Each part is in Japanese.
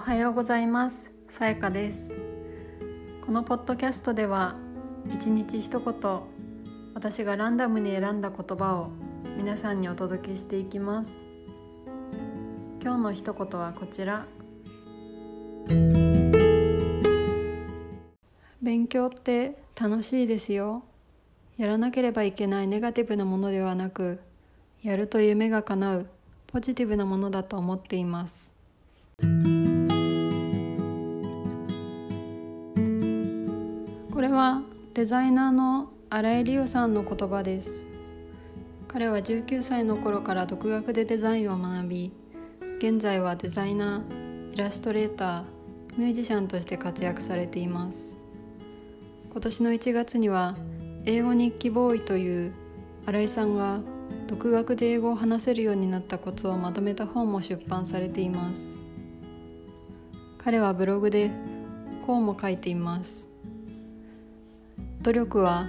おはようございます。さやかです。このポッドキャストでは一日一言私がランダムに選んだ言葉を皆さんにお届けしていきます。今日の一言はこちら。勉強って楽しいですよ。やらなければいけないネガティブなものではなくやると夢が叶うポジティブなものだと思っています。これはデザイナーの新井理央さんの言葉です。彼は19歳の頃から独学でデザインを学び現在はデザイナーイラストレーターミュージシャンとして活躍されています。今年の1月には英語日記ボーイという新井さんが独学で英語を話せるようになったコツをまとめた本も出版されています。彼はブログでこうも書いています。努力は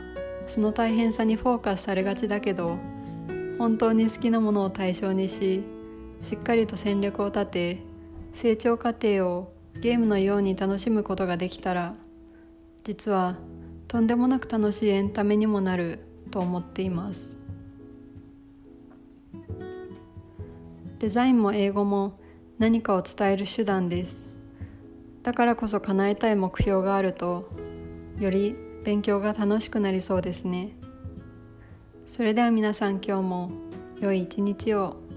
その大変さにフォーカスされがちだけど本当に好きなものを対象にししっかりと戦略を立て成長過程をゲームのように楽しむことができたら実はとんでもなく楽しいエンタメにもなると思っています。デザインも英語も何かを伝える手段です。だからこそ叶えたい目標があるとより勉強が楽しくなりそうですね。それでは皆さん今日も良い一日を。